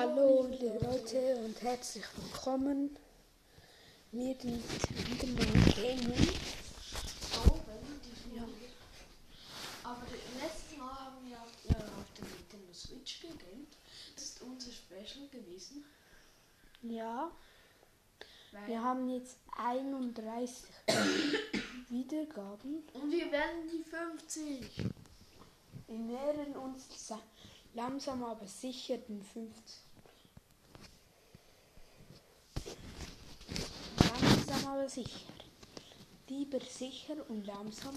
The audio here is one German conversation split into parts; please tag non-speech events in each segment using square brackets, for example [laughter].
Hallo liebe Leute und herzlich willkommen. Wir sind wieder mal Gaming. Ja. Aber letztes Mal haben wir ja auf der Nintendo Switch gegamed. Das ist unser Special gewesen. Ja, Weil wir haben jetzt 31 [coughs] Wiedergaben. und wir werden die 50. Wir nähern uns sa- langsam aber sicher den 50. Langsam aber sicher. Lieber sicher und langsam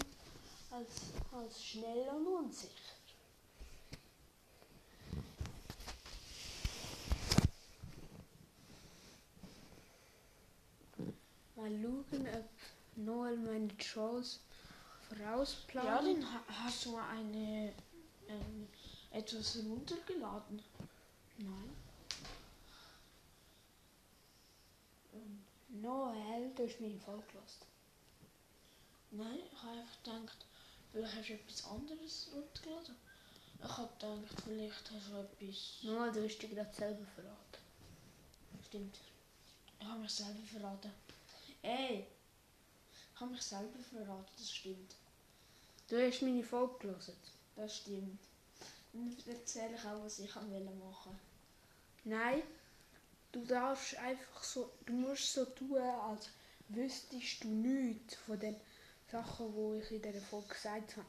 als, als schnell und unsicher. Mal schauen, ob Noel meine Trolls vorausplant. Ja, dann ha- hast du eine ähm, etwas runtergeladen. Nein. Noel, du hast meine Folge gehört. Nein, ich habe einfach gedacht, vielleicht hast du etwas anderes runtergeladen. Ich habe gedacht, vielleicht hast du etwas. Noel, du hast dich gerade selber verraten. Stimmt. Ich habe mich selber verraten. Ey! Ich habe mich selber verraten, das stimmt. Du hast meine Folge gehört. Das stimmt. Dann erzähle ich auch, was ich machen wollte. Nein, du darfst einfach so, du musst so tun, als wüsstest du nichts von den Sachen, die ich in dieser Folge gesagt habe.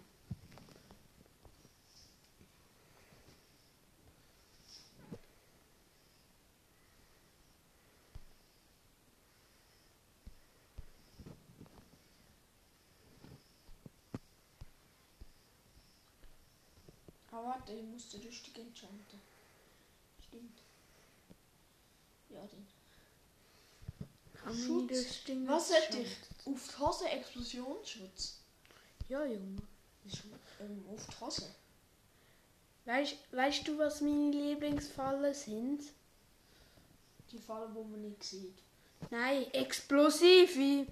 Aber warte, ich muss den richtig enchanten. Stimmt. Haben Schutz. wir das Ding Was hätte ich? Auf die Hose Explosionsschutz. Ja, Junge. Ist, ähm, auf die Hose. Weißt, weißt du, was meine Lieblingsfallen sind? Die Fallen, wo man nicht sieht. Nein, explosive.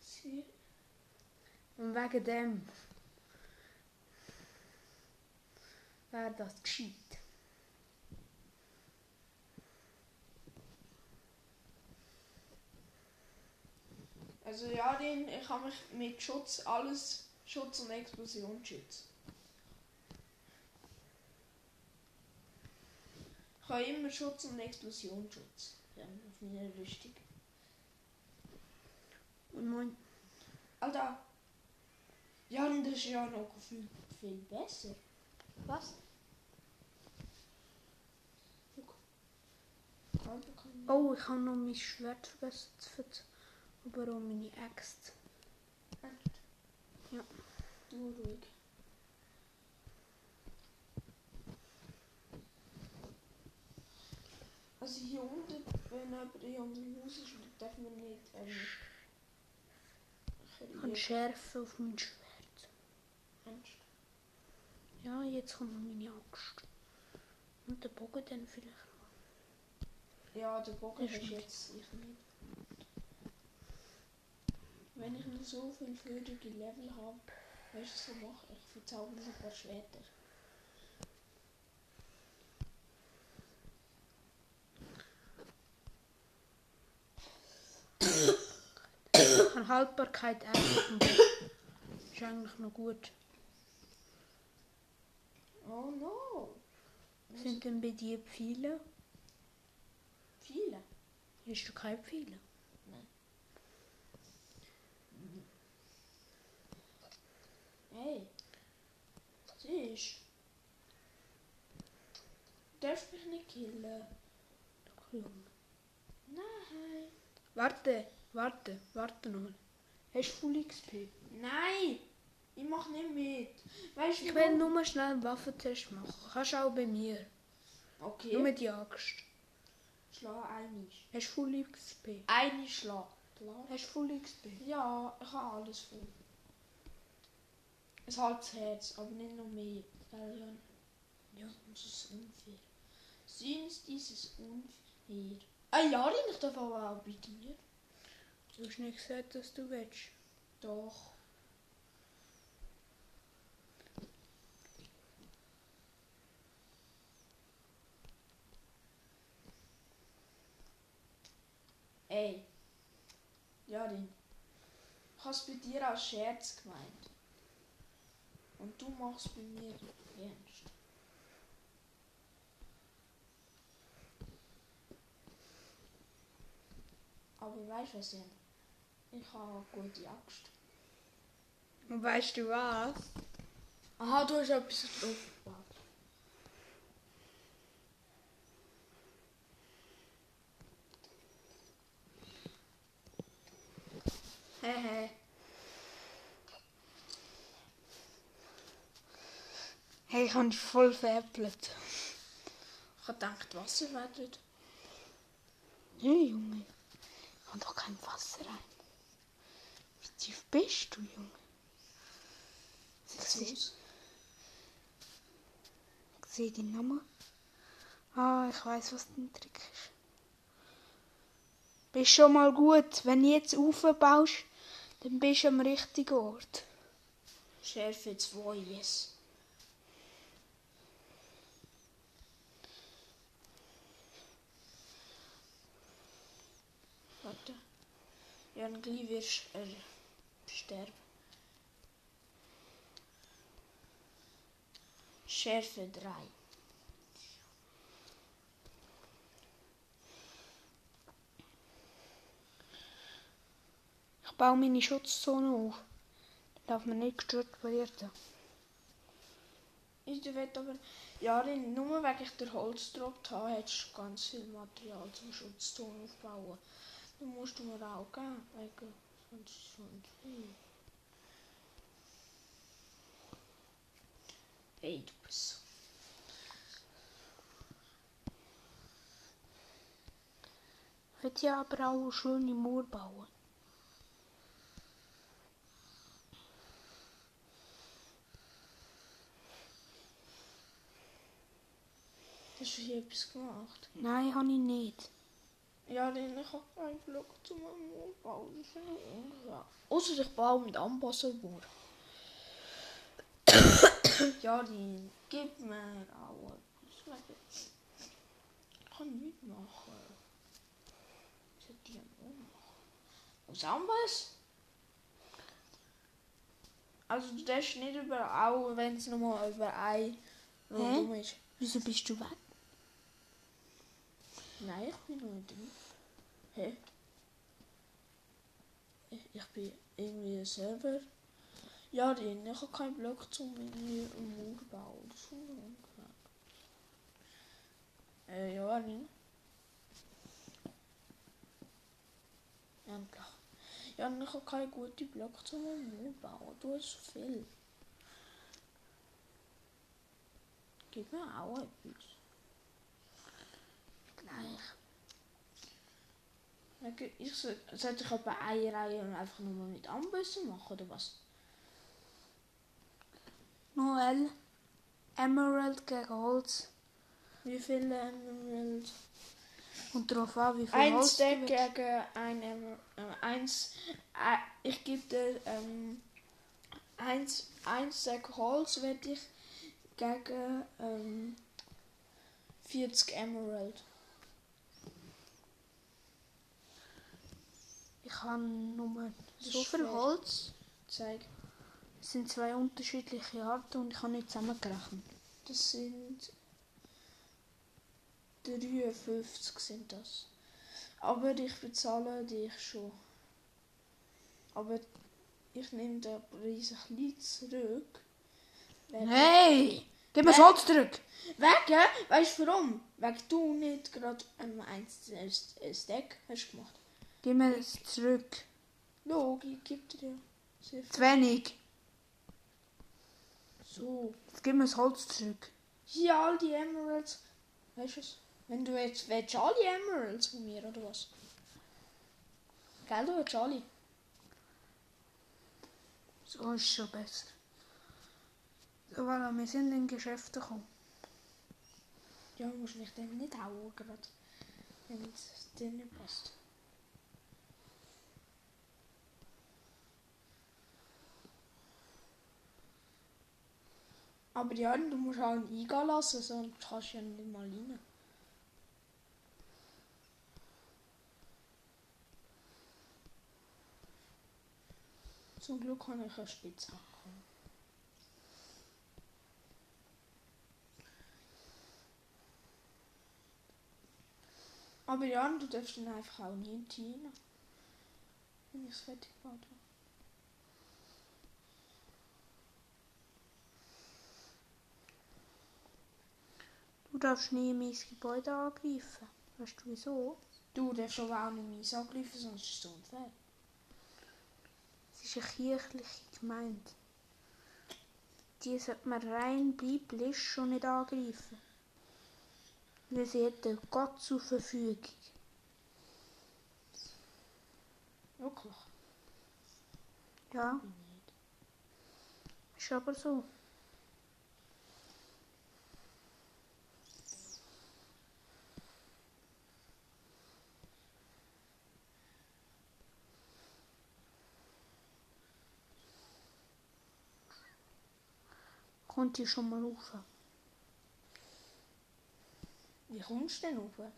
Sie. Und wegen dem wäre das gescheit. Also ja, den, ich habe mich mit Schutz, alles Schutz und Explosionsschutz. Ich habe immer Schutz und Explosionsschutz. Ja, auf meiner Rüstung. Und mein, Alter. Ja, das ist ja noch viel, viel besser. was? Oh, ich habe noch mein Schwert vergessen. Aber auch meine Axt. Echt? Ja. Du ruhig. Also hier unten, wenn jemand hier unten Haus ist, darf man nicht ähm, kreieren. Schärfe auf mein Schwert. Ernst? Ja, jetzt kommt noch meine Axt. Und der Bogen dann vielleicht. Ja, der Bogen ist jetzt ich nicht. Wenn ich noch so viel freudige Level habe, weißt du, was mache ich? Verzauber ein paar Schwerter. Ich habe Haltbarkeit einfach. Ist eigentlich noch gut. Oh no! Sind denn bei dir Pfeile? Viele. Hast du keine Pfeile? Hey. Siehst du? Darfst mich nicht killen? Nein. Warte, warte, warte noch. Hast du Full XP? Nein! Ich mach nicht mit. Weißt du, Ich will nur schnell einen Waffentest machen. Kannst du auch bei mir. Okay. Nur mit die Axt. Schlag einig. Hast du Full XP? Eine Schlag. Hast du Full XP? Ja, ich habe alles voll. Ein halbes Herz, aber nicht noch mehr. Gell, Jan? Ja. Das ist unfair. Sind dieses unfair? Ah ja, ich darf aber auch bei dir. Du hast nicht gesagt, dass du willst. Doch. Ey. Jarin. Ich habe es bei dir als Scherz gemeint. Und du machst bei mir ernst. Aber weißt du was denn? Ich habe eine gute Axt. Und weißt du was? Aha, du hast etwas drauf gebaut. Hehe. Hey, ich habe dich voll veräppelt. Ich habe gedacht, Wasser dort. Nee, Junge. Ich habe doch kein Wasser rein. Wie tief bist du, Junge? Ich sehe, ich sehe den Namen. Ah, ich weiß, was dein Trick ist. Bist schon mal gut. Wenn du jetzt aufbaust, dann bist du am richtigen Ort. Schärfe 2, yes. Warte. Ja, dann gleich wirst du äh, sterben. Schärfe 3. Ich baue meine Schutzzone auf. Darf man nicht gestört werden. Ich will aber, ja, nur wegen ich der Holz gedroppt habe, hättest du ganz viel Material zum Schutzton aufbauen. Dann musst du mir auch geben, wegen sonst schon viel. Ey, du bist so. Ich will ja aber auch eine schöne Mauer bauen. Hast Ja, denn ich habe keinen Block zu meinem bauen. Das finde ich unfair. Außer ich baue mit Ambassador. ja, die gib mir auch etwas. Ich kann nichts machen. Hat die auch machen? Aus Ambass? Also du darfst nicht über auch, wenn es nochmal über ein rundum ist. Wieso bist du weg? Nein, ich bin noch nicht drin. Hä? Ich, bin irgendwie ein Server. Ja, drin. Ich habe keinen Block zum irgendwie Mauer bauen. Das ist schon unfair. Äh, ja, drin. Endlich. Ja, ich habe keinen guten Block zum Mauer bauen. Du hast viel. Gib mir auch etwas. Gleich. Okay, Ich soll, sollte ich aber eine Reihe und einfach nur mal mit Ambüssen machen oder was? Noel. Emerald gegen Holz. Wie viele Emerald? Und darauf an, wie viel Ein Holz Stack gegen ein Emerald. Äh, eins. Äh, ich gebe dir ähm, eins, ein Stack Holz werde ich gegen ähm, 40 Emerald. Ich habe nur so viel. Holz. Zeig. Es sind zwei unterschiedliche Arten und ich habe nicht zusammengerechnet. Das sind 53 sind das. Aber ich bezahle dich schon. Aber ich nehme den Preis ein bisschen zurück. Wegen, Hey! Gib mir das Holz zurück! wegen weißt du warum? Wegen du nicht gerade ein Stack hast gemacht. Gib mir es zurück. Logi, gib dir. Zu wenig. So. Jetzt gib mir das Holz zurück. Hier all die Emeralds. Weißt du es? Wenn du jetzt willst, du alle Emeralds von mir oder was? Gell, du willst alle. So ist schon besser. So, voilà, wir sind in Geschäfte gekommen. Ja, musst mich dann nicht hauen gerade. Wenn es dir nicht passt. Aber ja, du musst auch einen Eingang lassen, sonst kannst du ja nicht mal rein. Zum Glück habe ich eine Spitzhacke. Aber ja, du darfst dann einfach auch nicht rein. Wenn ich es fertig mache. Du darfst nie mein Gebäude angreifen. Weißt du wieso? Du darfst aber auch nicht meins angreifen, sonst ist es unfair. Es ist eine kirchliche Gemeinde. Die sollte man rein biblisch schon nicht angreifen. Weil sie hat Gott zur Verfügung. Wirklich? Ja, ist aber so. Kommt die schon mal rauf? Wie kommst du denn rauf?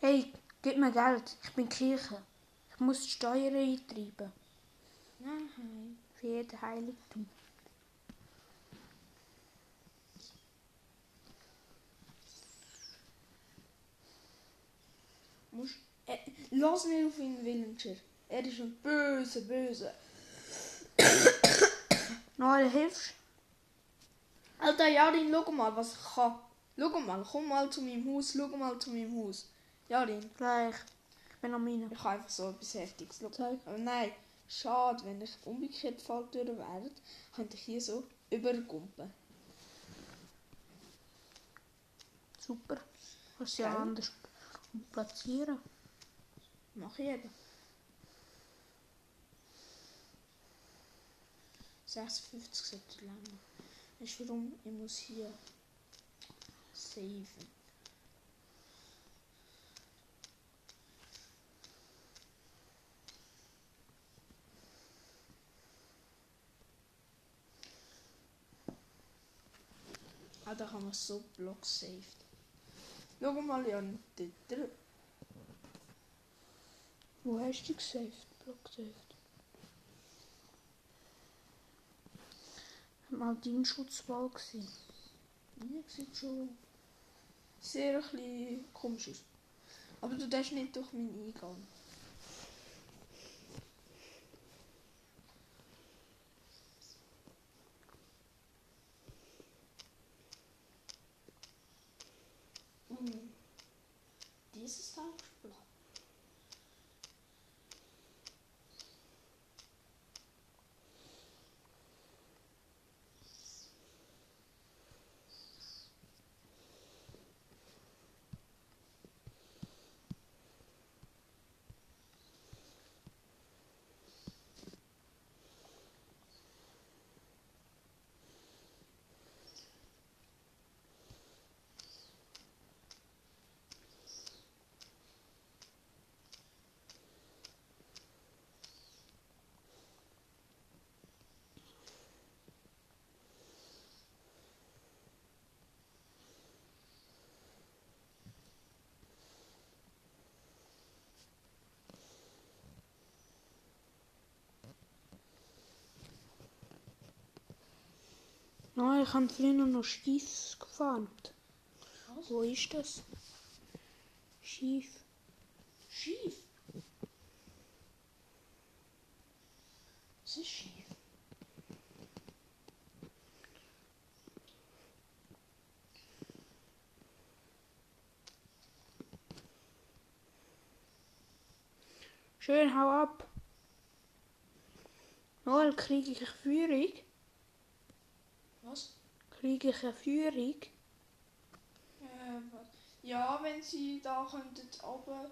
Hey, gib mir Geld. Ich bin Kirche. Ich muss die Steuern eintreiben. Nein. Für jeden Heiligtum. Musst, äh, lass nicht auf ihn, Villager. Er ist ein böse, böse. Noel, hilfst Alter, Jarin, schau mal, was ich kann. Schau mal, komm mal zu meinem Haus, schau mal zu meinem Haus. Jarin, Gleich. Ich bin am Mine. ich habe einfach so etwas Heftiges. Zeig. Aber nein, schade, wenn ich umgekehrt Falltüren wäre, könnte ich hier so übergumpen. Super. Kannst ja anders platzieren. Mach ich eben. 56 sollte lang. Weißt du warum? Ich muss hier saven. Ah, da kann man so Block saved. Schau mal, Jan. Dort. Wo hast du gesaved? Block gesaved. Mal dein Schutzwall gewesen. Ja, sieht schon sehr ein komisch aus. Aber du darfst nicht durch meinen Eingang. Mhm. Dieses Teil ist blau. Nein, ich habe früher noch Schiff gefahren. Was? Wo ist das? Schiff. Schief. Was ist schief? Schön, hau ab. Noel, kriege ich Führung? Kriege ich eine Führung? Äh? Ja, wenn sie da könnten aber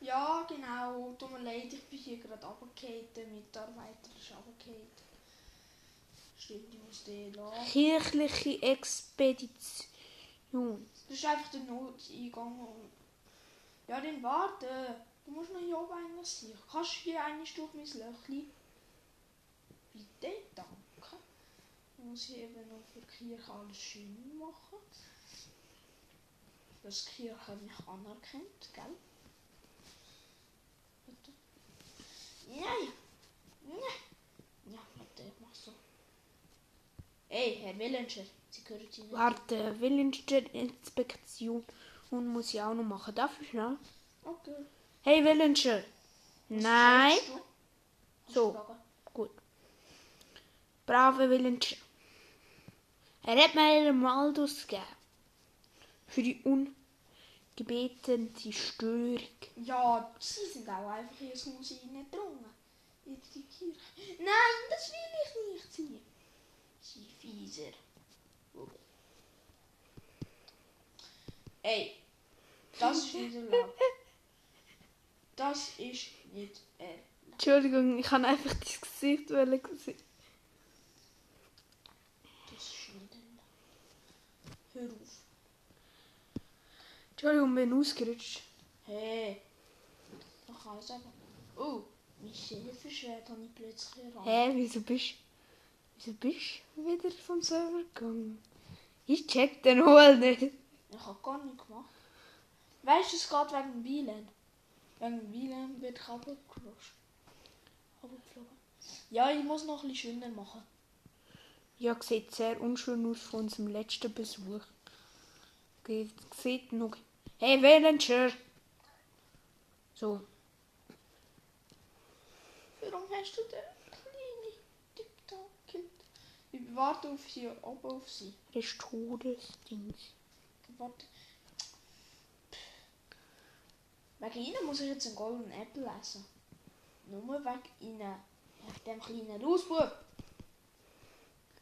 Ja, genau. Tut mir leid, ich bin hier gerade runtergefallen. Der Mitarbeiter ist runtergefallen. Stimmt, ich muss den lassen. Kirchliche Expedition. Das ist einfach der Noteingang. Ja, dann warte. Du musst noch hier oben eigentlich sein. Kannst du hier eine durch mein Löchli? Bitte, danke. Ich muss hier eben noch für die Kirche alles schön machen. Dass die Kirche mich anerkennt, gell? Bitte. Nein! Nein! Ja, Hey, Herr Willencher, Sie gehören hier nicht. Warte, Villager-Inspektion und muss ich auch noch machen. Darf ich schnell? Okay. Hey Villager! Nein! So. Gut. Brave Villager. Er hat mir einen Maldus gegeben. Für die ungebetene Störung. Ja, Sie sind auch einfach ins Haus reingedrungen. In die Kirche. Nein, das will ich nicht, Sie. Sie fieser. Ey, das ist nicht erlaubt. Das ist nicht erlaubt. Entschuldigung, ich kann einfach dein Gesicht sehen. Das ist nicht erlaubt. Hör auf. Entschuldigung, bin ausgerutscht. Hey. Kann es einfach. Oh, mein Schäferschwert habe ich plötzlich erkannt. Hä, wieso bist Wieso bist du wieder vom Server gegangen? Ich check den wohl nicht. Ich habe gar nichts gemacht. Weißt du, es geht wegen dem WLAN. Wegen dem WLAN wird ich. Runtergeflogen. Ja, ich muss noch ein bisschen schöner machen. Ja, sieht sehr unschön aus von unserem letzten Besuch. Sieht noch. Hey, Villager! So. Warum hast du den kleinen TikTok-Kind? Ich warte auf sie, oben auf sie. Das ist Todesdings. Warte. Wegen ihnen muss ich jetzt einen Golden Apple essen. Nur wegen ihnen. Wegen dem kleinen Lausbub.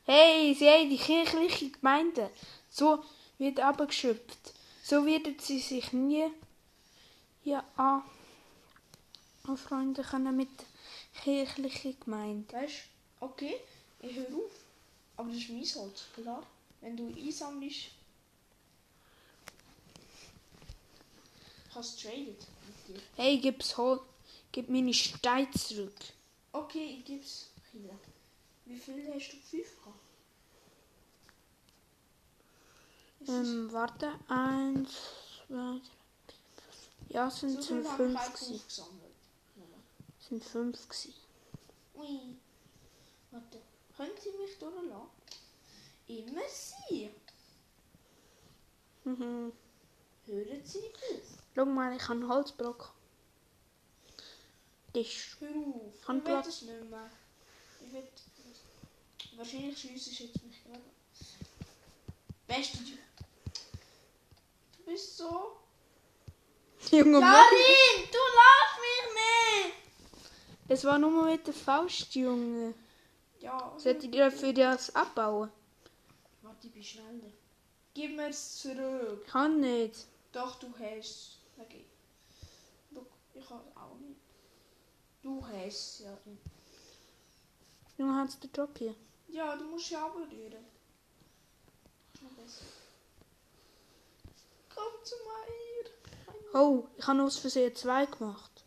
Hey, sie haben die kirchliche Gemeinde. So wird abgeschöpft. So werden sie sich nie ja, an, anfreunden können mit kirchlichen Gemeinde. Weißt du, okay, ich höre auf. Aber das ist mein Holz, klar. Wenn du einsammelst. Ich habe es traded mit dir. Hey, gib's Hol gib meine Steine zurück. Okay, ich geb's. Wie viel hast du? Fünf gehabt? Ist das- Ähm, warte. Eins, zwei, drei. Ja, es sind, so sind ich fünf. Es sind fünf gewesen. Ui. Warte. Können Sie mich durchlassen? Immer Sie. Mhm. Hören Sie das? Schau mal, ich habe einen Holzblock. Tisch. Hör auf. Ich will das nicht mehr. Ich will... Wahrscheinlich schiessest du jetzt mich gerade. Beste du. Bist so... Junge. Karin, du lass mich nicht! Das war nur mit der Faust, Junge. Ja, Solltet ihr für das abbauen? Warte, ich bin schneller. Gib mir es zurück. Kann nicht. Doch, du hast es. Okay. Look, ich habe es auch nicht. Du hast es ja nicht. Junge, hast du den Job hier? Ja, du musst ja berühren. Ist noch besser. Komm zu mir. Oh, ich habe aus Versehen zwei gemacht.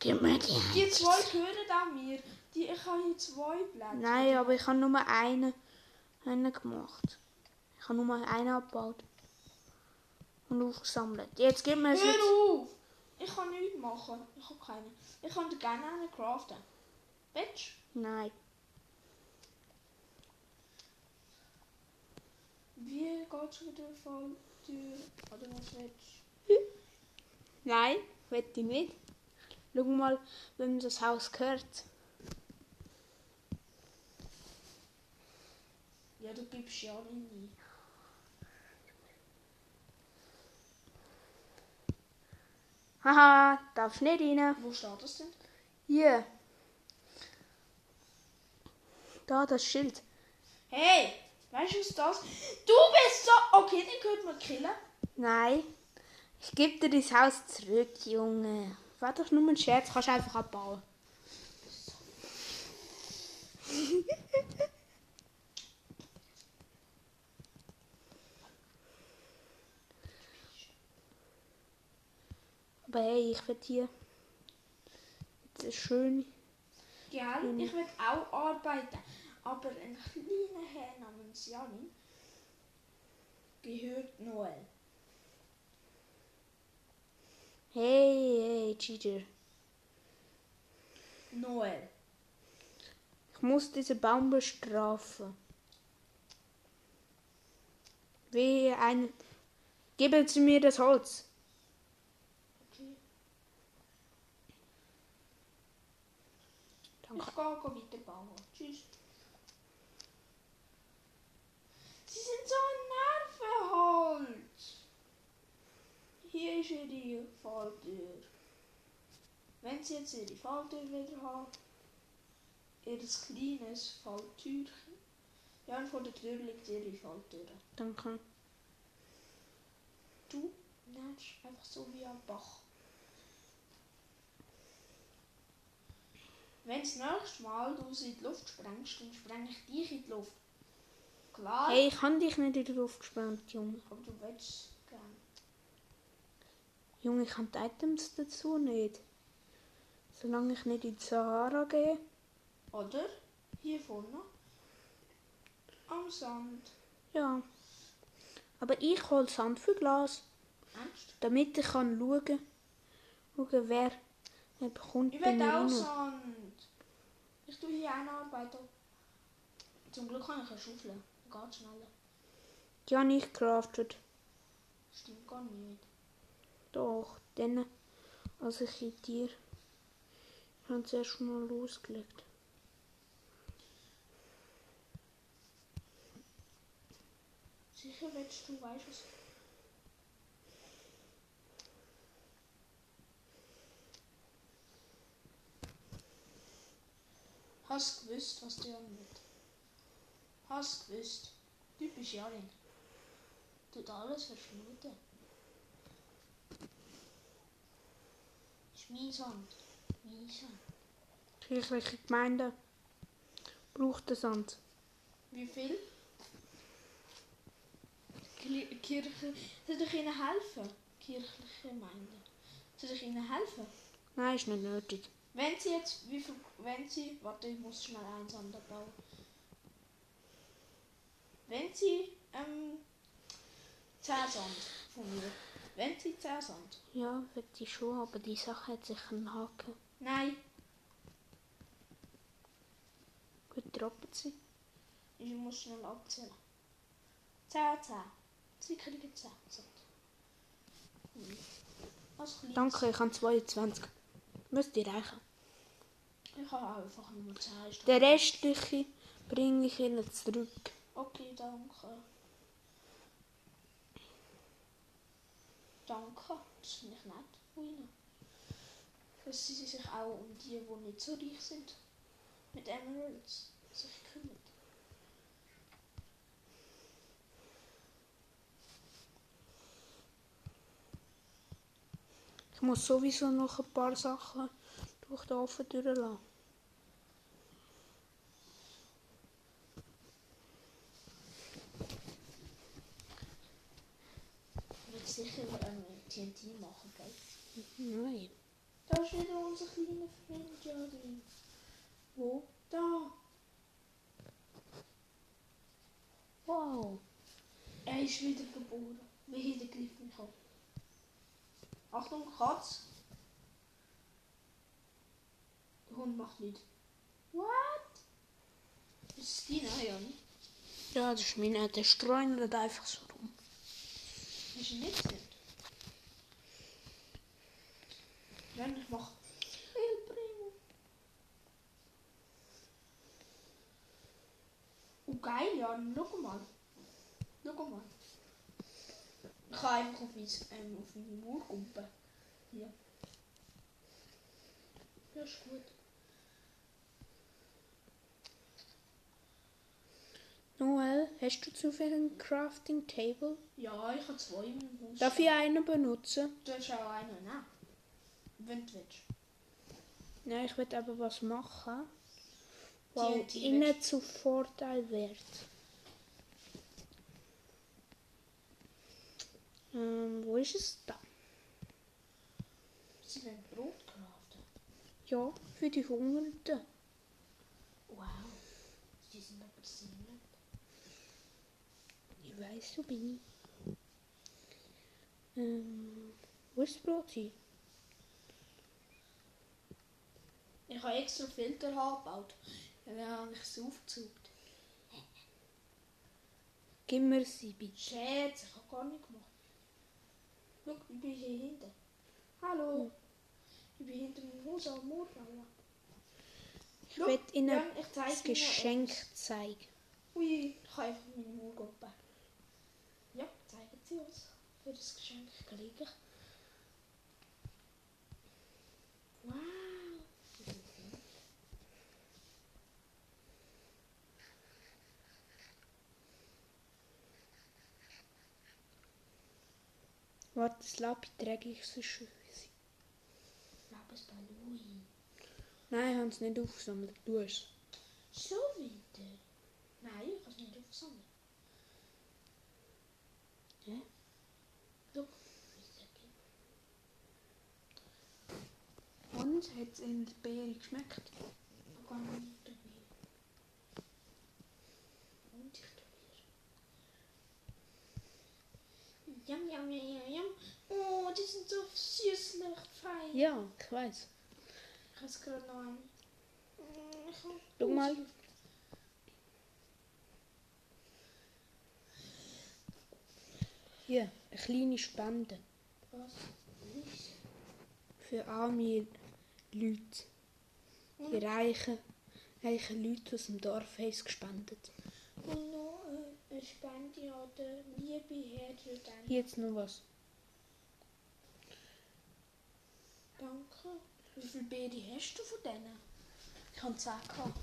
Gib mir die. Die zwei gehören auch mir. Die, ich habe hier zwei Plätze. Nein, aber ich habe nur einen, einen gemacht. Ich habe nur einen abgebaut. Und aufgesammelt. Jetzt gib mir es. Hör auf! Ich kann nichts machen. Ich habe keine. Ich dir gerne einen craften. Willst Nein. Wie geht's mit der Falltür? Oder was willst Nein, will ich nicht. Schau mal, wem das Haus gehört. du? Ja, du gibst ja nicht. Haha, darfst nicht rein. Wo steht das denn? Hier. Da, das Schild. Hey! Weißt du, was das? Du bist so. Okay, den könnte man killen. Nein. Ich gebe dir das Haus zurück, Junge. War doch nur ein Scherz, kannst einfach abbauen. [laughs] Aber hey, ich will hier jetzt eine schöne. Gell? Ich will auch arbeiten. Aber ein kleiner Herr namens Janin gehört Noel. Hey, hey, Cheater. Noel. Ich muss diesen Baum bestrafen. Wie ein. Geben Sie mir das Holz. Okay. Danke. Ich gehe, gehe weiter bauen. Tschüss. Sie sind so Nervenholz. Hier ist ihre Falltür. Wenn sie jetzt ihre Falltür wieder haben, ihr kleines Falltürchen. Ja, und vor der Tür liegt ihre Falltür. Danke. Du nennst einfach so wie ein Bach. Wenn das nächste Mal du sie in die Luft sprengst, dann spreng ich dich in die Luft. Klar, Hey, ich kann dich nicht in die Luft gespannt, Junge. aber du willst gerne. Junge, ich habe die Items dazu nicht. Solange ich nicht in die Sahara gehe. Oder hier vorne am Sand. Ja. Aber ich hole Sand für Glas, Ernst? damit ich kann schauen, schauen wer, wer bekommt Ich will auch. Sand. Ich tue hier eine Arbeit. Zum Glück habe ich eine Schaufel. Geht schneller. Die habe ich craftet. Stimmt gar nicht. Doch, dann, als ich in dir. Ich habe zuerst mal losgelegt. Sicher willst du, weißt was? Hast gewusst, was dir angeht. Hast gewusst. Typisch Jarin. Tut alles verschmuten. Ist mein Sand. Mein Sand. Kirchliche Gemeinde braucht den Sand. Wie viel? Kli- Kirche. Soll ich ihnen helfen? Kirchliche Gemeinde. Soll ich ihnen helfen? Nein, ist nicht nötig. Wenn sie jetzt, wie viel, wenn sie, warte, ich muss schnell eins bauen. Wenn sie, ähm, 10 Sand von mir. Wenn sie 10 Sand. Ja, wird die schon, aber die Sache hat sich einen Haken. Nein, Gut, droppen sie. ich muss schnell abzählen. 10, 10. Sie kriegen 10 Sand. Was kleines. Danke, ich habe 22. Müsste reichen. Ich habe einfach nur 10. Ist Den restlichen bringe ich ihnen zurück. Okay, danke. Danke, das finde ich nett von Ihnen. Dass Sie sich auch um die, die nicht so reich sind, mit Emeralds sich kümmern. Ich muss sowieso noch ein paar Sachen durch den Ofen durchlassen. Ich will sicher ähm, TNT machen, gell? Nein. Da ist wieder unser kleiner Freund Jadin. Wo? Da. Wow. Er ist wieder geboren. Wie der greift mich an. Achtung, Katz. Der Hund macht nichts. What? Das ist deiner, Jan. Ja, das ist meine. Der streunert einfach so rum. Ist er nicht sind? El Primo. Oh geil, Jan. Schau mal. Schau mal. Ich kann einfach auf, mein, ähm, auf meine Mauer kumpen. Hier. Ja, ist gut. Noel, hast du zufällig ein Crafting Table? Ja, ich habe zwei meinem Haus. Darf ich einen benutzen? Du hast auch einen nehmen. Willst. Nein, ich will aber was machen, was TNT ihnen zu Vorteil wird. Ähm, wo ist es da? Sie wollen Brot craften. Ja, für die Hungernden. Wow. Die sind aber sehr. Ich weiß, so bin ich. Ähm, wo ist das Brot hin? Ich habe extra Filter angebaut. Dann habe ich es aufgezogen. Gib mir sie bitte. Scherz, ich habe gar nicht gemacht. Schau, ich bin hier hinten. Hallo. Ich bin hinter dem Haus am Mordmauer. Ich will Ihnen Jan, ich das Geschenk zeigen. Ui, ich kann einfach meine Murgruppe. Ja, zeigen Sie uns für das Geschenk gleich. Wow. Warte, das Lapi trage ich so schön. Lapis Balui. Nein, ich habe es nicht aufgesammelt. Du hast es. Schon wieder? Nein, ich kann es nicht aufsammeln. Hä? Schau, wie es geht. Und? Hat es in der Beere geschmeckt? Ich nicht probieren. Und ich probiere. Yum, yum, yum, yum. Oh, die sind so süßlich fein. Ja, ich weiß. Ich habe gerade noch hab Schau mal. Hier, eine kleine Spende. Was? Für arme Leute. Die reichen, reichen Leute aus dem Dorf haben es gespendet. Und noch an der liebe Herr Jordan. Hier jetzt noch was. Danke. Wie viele Beere hast du von denen? Ich habe 10 gehabt.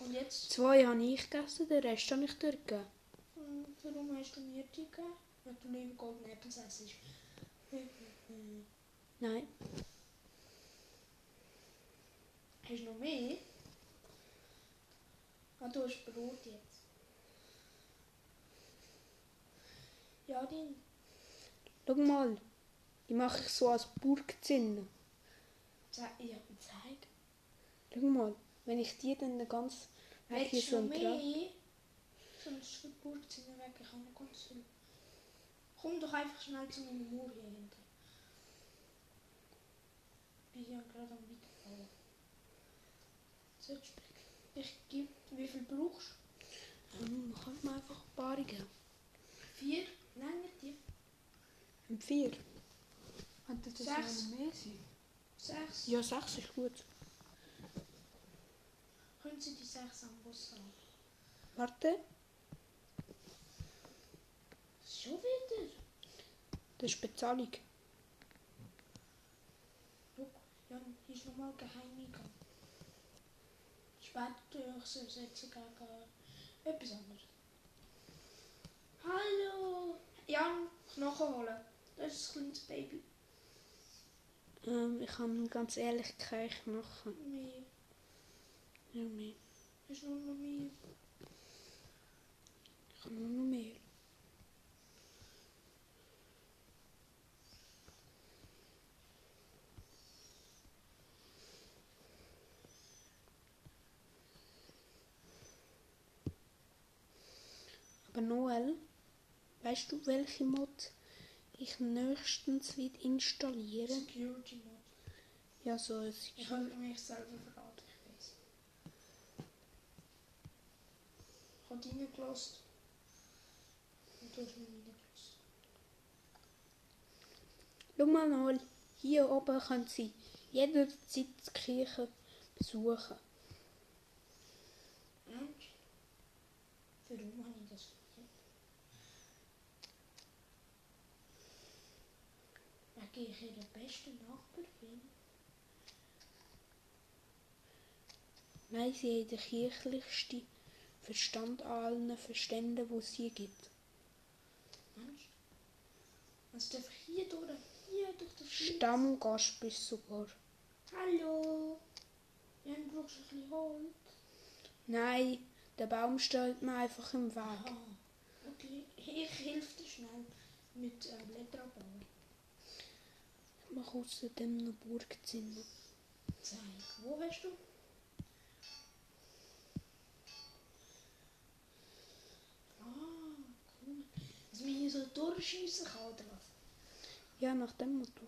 Und jetzt? Zwei habe ich gegessen, den Rest habe ich dir gegeben. Hm, Warum hast du mir die gegeben? Weil du nicht im Golden Apples essst. [laughs] Nein. Hast du noch mehr? Ah, du hast Brot jetzt. Ja, den. Schau mal. Die mache ich so als Burgzinne. Ze ja, zeig. Schau mal. Wenn ich die dann ganz weg hier so du mehr? Sonst verburgt sie weg. Ich habe noch ganz viel. Komm doch einfach schnell zu meinem Mauer hier hinten. Ich bin ja gerade am Weiterbauen. Sollst du- Ich gebe. Wie viel brauchst Hm, Kann man einfach ein paar geben. du? Vier? Nein, nicht die. Und vier. Könnte das Sechs. noch mehr sein? Sechs. Ja, sechs ist gut. Können Sie die sechs am Bus haben? Warte. Schon wieder? Das ist Bezahlung. Schau, Jan, hier ist nochmal geheim eingegangen. Später durchsetzen gegen etwas anderes. Hallo! Jan, Knochen holen. Das ist ein kleines Baby. Ähm, ich habe ganz ehrlich keine Knochen. Mehr. Ja, mehr. Ist nur noch mehr. Ich habe nur noch mehr. Aber Noel, weißt du, welche Mod ich nächstens wieder installieren? Security Mode. Ja, so ein Ich habe mich selber verraten. Ich weiß. Ich habe reingelassen. Und du hast mich reingelassen. Schau mal, Noel, hier oben können Sie jederzeit die Kirche besuchen. Ernst? Warum habe ich das verkehrt? Wegen ich ihre beste Nachbar bin? Nein, sie haben den kirchlichsten Verstand an allen Verständen, die es hier gibt. Ernst? Also darf hier durch? Hier durch den Schlitz? Stammgast bist sogar. Hallo? Brauchst du ein bisschen Holz? Nein, der Baum steht mir einfach im Weg. Ah, okay. Ich helfe dir schnell mit äh, Blätter abbauen. Mache außerdem noch Burgzimmer. Zeig. Wo hast du? Ah, cool. Dass man hier so durchschiessen kann, oder was? Ja, nach dem Motto.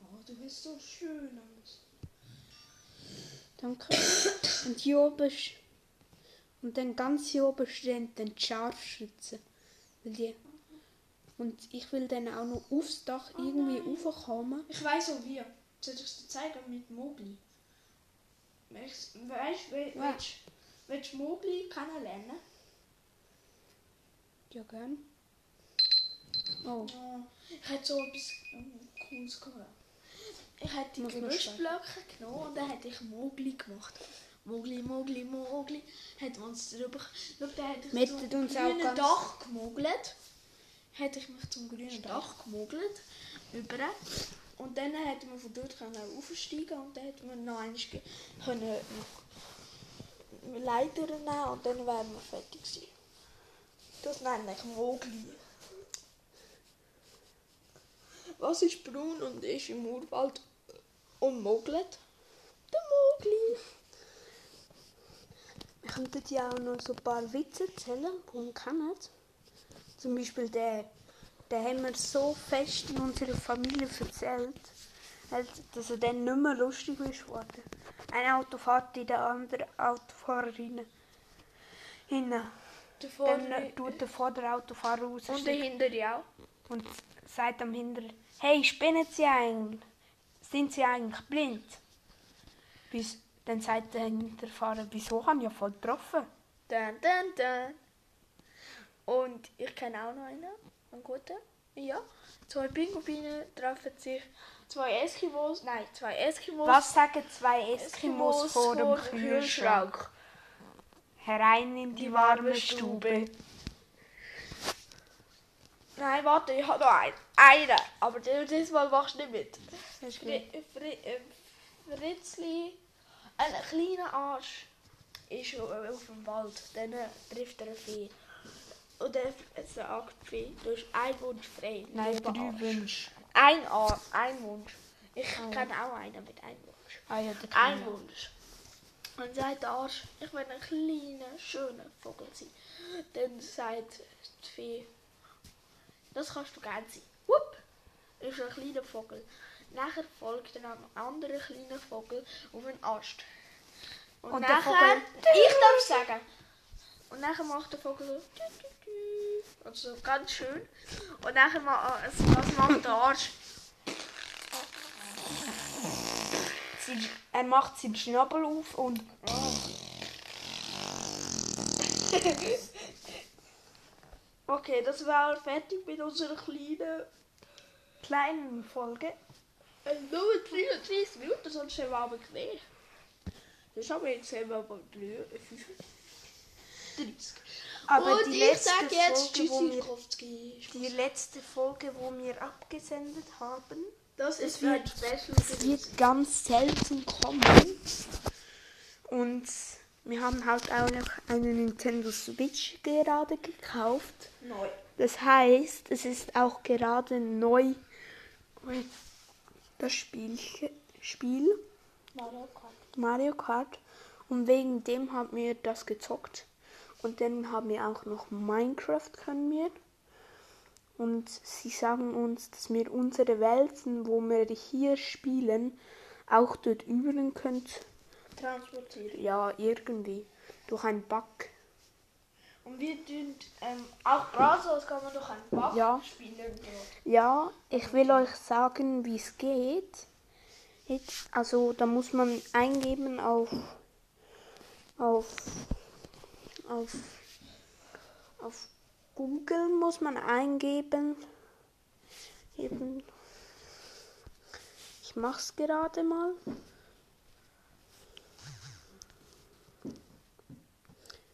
Oh, du bist so schön aus. Danke. Und hier oben sch- und dann ganz hier oben stehen dann die Scharfschützen. Die und ich will dann auch noch aufs Dach irgendwie raufkommen. Ich weiß auch wie. Soll ich es dir zeigen mit Mowgli? Weißt du, willst du Mowgli kennenlernen? Ja, gern. Oh, Ja, ich hätte so etwas ähm, Cooles gehört. Ich hätte die Gerüstblöcke genommen und dann hätte ich Mowgli gemacht. Mowgli, Mowgli, Mowgli. Hätten wir uns drüber... Schau, da hätte ich Wir zum hätten uns auch grünen ganz- Dach gemogelt. Hätte ich mich zum grünen Dach gemogelt. Über. Und dann hätten wir von dort können aufsteigen und dann hätten wir noch ge- können Leiter nehmen und dann wären wir fertig gewesen. Das nenne ich Mowgli. Was ist braun und ist im Urwald und mogelt? Der Mowgli. Wir könnten ja auch noch so ein paar Witze erzählen, die wir kennen. Zum Beispiel der, der haben wir so fest in unserer Familie erzählt, halt, dass er dann nicht mehr lustig ist. Ein Auto fährt in der anderen Autofahrer rein. Hinten. Dann tut der Vorderautofahrer raus und der hintere auch. und sagt am Hinteren, hey, spinnen Sie eigentlich? Sind Sie eigentlich blind? Bis, dann sagt der Hinterfahrer, wieso haben ja voll getroffen? Dun, dun, dun. Und ich kenne auch noch einen, einen guten. Ja. Zwei Pinguine treffen sich. Zwei Eskimos, nein, zwei Eskimos. Was sagen zwei Eskimos vor dem Kühlschrank? Herein in die warme Stube. Nein, warte, ich habe noch einen. Einen, aber dieses Mal machst du nicht mit. Fri Fri äh, Fritzli, ein kleiner Arsch, ist auf dem Wald. Dann trifft er ein Vieh. Und er sagt Vieh, du hast einen Wunsch frei. Nein, drei Arsch. Wünsche. Ein, Ar ein Wunsch. Ich kenne auch einen mit einem Wunsch. Ah ja, Ein Wunsch. Und sagt der Arsch, ich will ein kleiner, schöner Vogel sein. Dann sagt die Fee, das kannst du gerne sein. Wupp, ist ein kleiner Vogel. Nachher folgt dann ein anderer kleiner Vogel auf einen Ast. Und, Und nachher, Vogel- ich darf sagen. Und nachher macht der Vogel so, also ganz schön. Und nachher ma- äh, was macht der Arsch? Er macht seinen Schnabel auf und Okay, das war fertig mit unserer kleinen kleinen Folge. Nur 33 Minuten, sonst haben wir aber gesehen. Das haben wir jetzt wir aber 35. Aber Und die ich letzte Folge, wo wir, die letzte Folge, wo wir abgesendet haben, Das ist wird- es wird ganz selten kommen. Und wir haben halt auch noch eine Nintendo Switch gerade gekauft. neu. Das heißt, es ist auch gerade neu das Spiel, Spiel Mario Kart. Mario Kart. Und wegen dem haben wir das gezockt. Und dann haben wir auch noch Minecraft können wir. Und sie sagen uns, dass wir unsere Welten, wo wir hier spielen, auch dort üben könnt. Transportieren. Ja, irgendwie. Durch einen Bug. Und wir tun ähm, auch Brazos kann man doch einen Bach Ja. spielen. Ja, ich will euch sagen, wie es geht. Jetzt, also da muss man eingeben auf auf auf auf Google muss man eingeben. Eben. Ich mach's gerade mal.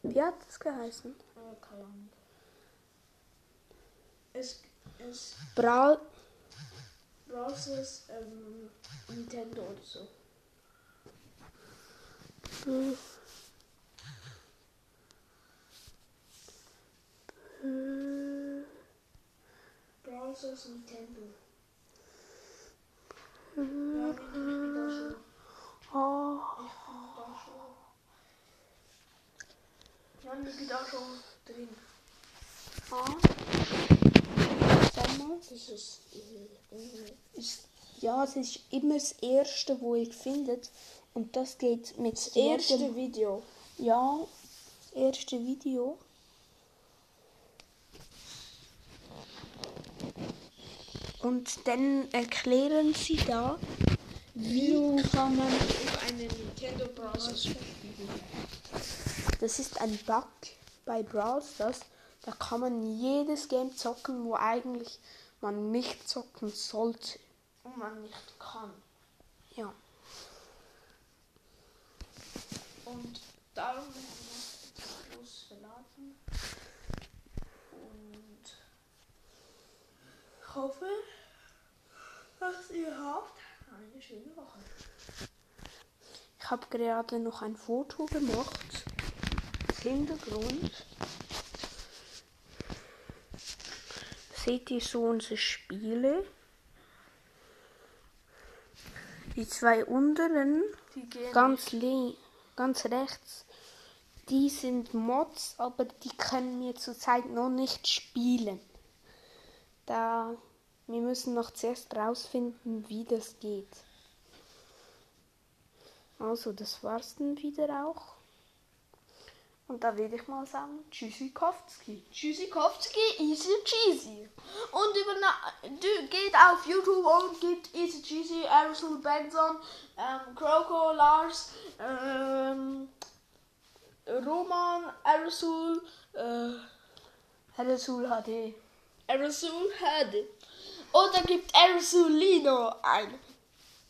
Wie hat es geheißen? Es, es Bra Brazos ähm, Nintendo oder so. Brazos Nintendo. Ja, ich bin da schon. Oh. Ich bin da schon. Ja, ich bin da schon drin. Ah. Sag mal. Das ist. Äh, ist, ja, es ist immer das Erste, wo ihr findet. Und das geht mit Das erste jedem- Video. Ja, erste Video. Und dann erklären sie da, wie kann man. Auf einen Nintendo Browser spielen. Das ist ein Bug bei Brawl Stars. Da kann man jedes Game zocken, wo eigentlich man nicht zocken sollte. Und man nicht kann. Ja. Und darum wir etwas groß verladen. Und ich hoffe, dass ihr habt eine schöne Woche. Ich habe gerade noch ein Foto gemacht. Hintergrund. Seht ihr so unsere Spiele? Die zwei unteren, Die ganz, le ganz rechts, die sind Mods, aber die können wir zurzeit noch nicht spielen. Da wir müssen noch zuerst rausfinden, wie das geht. Also, das war's dann wieder auch. Und da würde ich mal sagen, Tschüssikowski. Tschüssikowski, easy cheesy. Und über du geht auf YouTube und gibt easy cheesy, Aerosol Benson, ähm, Croco, Lars, ähm, Roman, Aerosol, äh, Aerosol HD. Aerosol HD. Oder gibt Aerosolino ein.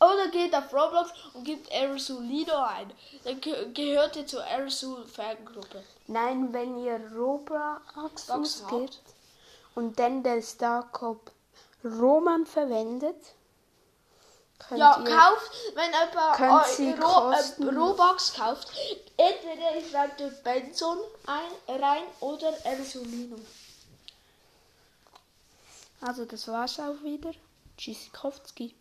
Oder geht auf Roblox und gibt Aerosolino ein. Dann ge gehört ihr zur Aerosol Fangruppe. Nein, wenn ihr Roblox Box geht und dann der Starcop Roman verwendet, könnt Ja, ihr kauft, wenn jemand Ro äh, Robux kauft, entweder schreibt dort Benson ein, rein oder Aerosolino. Also das war's auch wieder. Tschüssikowski.